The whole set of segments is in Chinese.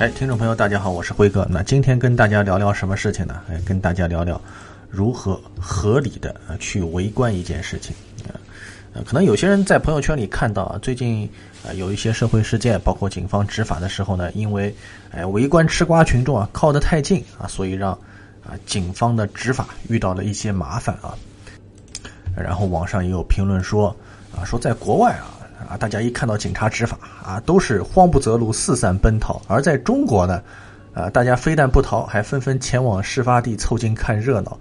哎，听众朋友，大家好，我是辉哥。那今天跟大家聊聊什么事情呢？哎，跟大家聊聊如何合理的去围观一件事情。呃，可能有些人在朋友圈里看到啊，最近啊有一些社会事件，包括警方执法的时候呢，因为哎围观吃瓜群众啊靠得太近啊，所以让啊警方的执法遇到了一些麻烦啊。然后网上也有评论说啊，说在国外啊。啊，大家一看到警察执法啊，都是慌不择路，四散奔逃；而在中国呢，啊，大家非但不逃，还纷纷前往事发地凑近看热闹，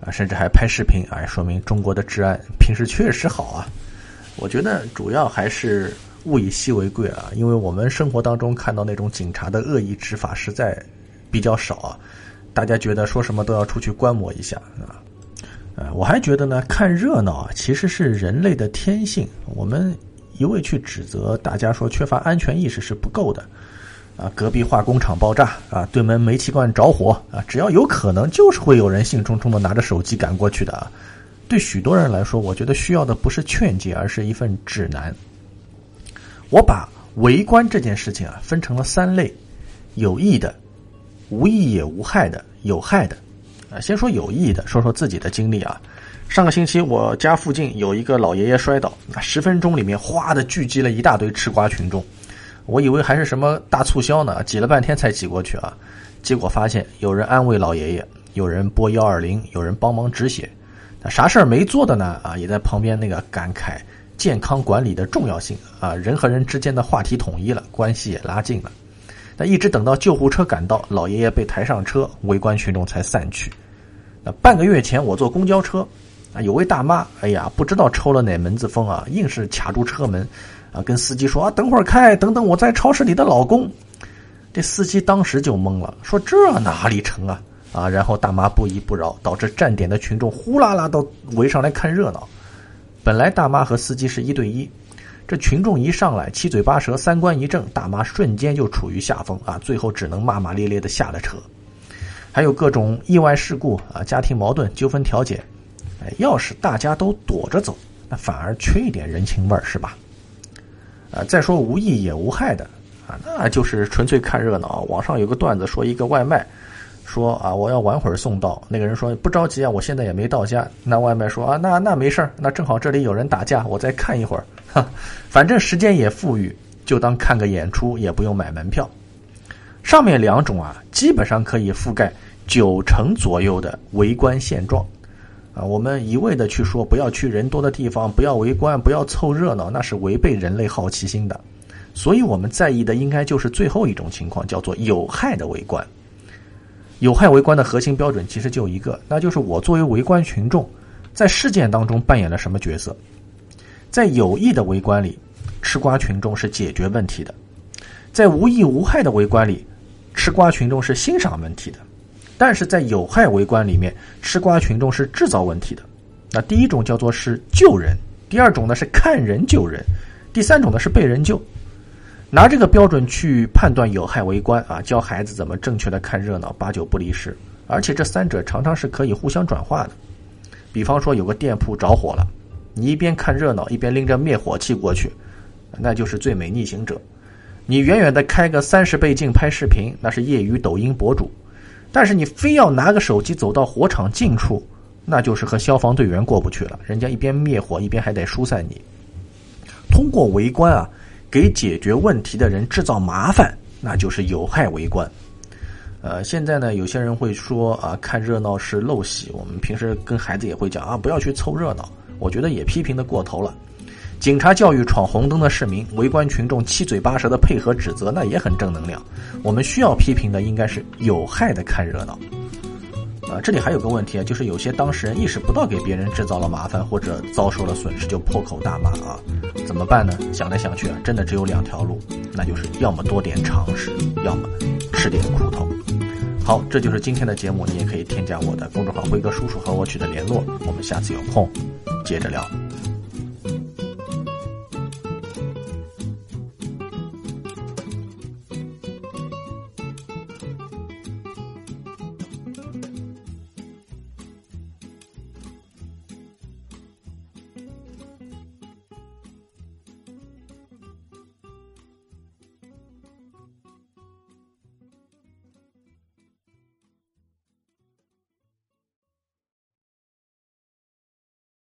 啊，甚至还拍视频，哎，说明中国的治安平时确实好啊。我觉得主要还是物以稀为贵啊，因为我们生活当中看到那种警察的恶意执法实在比较少啊，大家觉得说什么都要出去观摩一下啊。呃，我还觉得呢，看热闹啊，其实是人类的天性，我们。一味去指责大家说缺乏安全意识是不够的，啊，隔壁化工厂爆炸啊，对门煤气罐着火啊，只要有可能，就是会有人兴冲冲的拿着手机赶过去的啊。对许多人来说，我觉得需要的不是劝诫，而是一份指南。我把围观这件事情啊分成了三类：有益的、无益也无害的、有害的。啊，先说有益的，说说自己的经历啊。上个星期，我家附近有一个老爷爷摔倒，那十分钟里面哗的聚集了一大堆吃瓜群众。我以为还是什么大促销呢，挤了半天才挤过去啊。结果发现有人安慰老爷爷，有人拨幺二零，有人帮忙止血。那啥事儿没做的呢？啊，也在旁边那个感慨健康管理的重要性啊，人和人之间的话题统一了，关系也拉近了。那一直等到救护车赶到，老爷爷被抬上车，围观群众才散去。那半个月前，我坐公交车。有位大妈，哎呀，不知道抽了哪门子风啊，硬是卡住车门，啊，跟司机说啊，等会儿开，等等我在超市里的老公。这司机当时就懵了，说这哪里成啊？啊，然后大妈不依不饶，导致站点的群众呼啦啦都围上来看热闹。本来大妈和司机是一对一，这群众一上来七嘴八舌，三观一正，大妈瞬间就处于下风啊，最后只能骂骂咧咧的下了车。还有各种意外事故啊，家庭矛盾纠纷调解。要是大家都躲着走，那反而缺一点人情味儿，是吧？啊，再说无益也无害的啊，那就是纯粹看热闹。网上有个段子说，一个外卖说啊，我要晚会儿送到。那个人说不着急啊，我现在也没到家。那外卖说啊，那那没事儿，那正好这里有人打架，我再看一会儿。哈，反正时间也富裕，就当看个演出，也不用买门票。上面两种啊，基本上可以覆盖九成左右的围观现状。啊，我们一味的去说不要去人多的地方，不要围观，不要凑热闹，那是违背人类好奇心的。所以我们在意的应该就是最后一种情况，叫做有害的围观。有害围观的核心标准其实就一个，那就是我作为围观群众，在事件当中扮演了什么角色。在有益的围观里，吃瓜群众是解决问题的；在无益无害的围观里，吃瓜群众是欣赏问题的。但是在有害围观里面，吃瓜群众是制造问题的。那第一种叫做是救人，第二种呢是看人救人，第三种呢是被人救。拿这个标准去判断有害围观啊，教孩子怎么正确的看热闹，八九不离十。而且这三者常常是可以互相转化的。比方说有个店铺着火了，你一边看热闹，一边拎着灭火器过去，那就是最美逆行者。你远远的开个三十倍镜拍视频，那是业余抖音博主。但是你非要拿个手机走到火场近处，那就是和消防队员过不去了。人家一边灭火，一边还得疏散你。通过围观啊，给解决问题的人制造麻烦，那就是有害围观。呃，现在呢，有些人会说啊，看热闹是陋习。我们平时跟孩子也会讲啊，不要去凑热闹。我觉得也批评的过头了。警察教育闯红灯的市民，围观群众七嘴八舌的配合指责，那也很正能量。我们需要批评的应该是有害的看热闹。啊，这里还有个问题啊，就是有些当事人意识不到给别人制造了麻烦或者遭受了损失，就破口大骂啊，怎么办呢？想来想去啊，真的只有两条路，那就是要么多点常识，要么吃点苦头。好，这就是今天的节目，你也可以添加我的公众号“辉哥叔叔”和我取得联络。我们下次有空接着聊。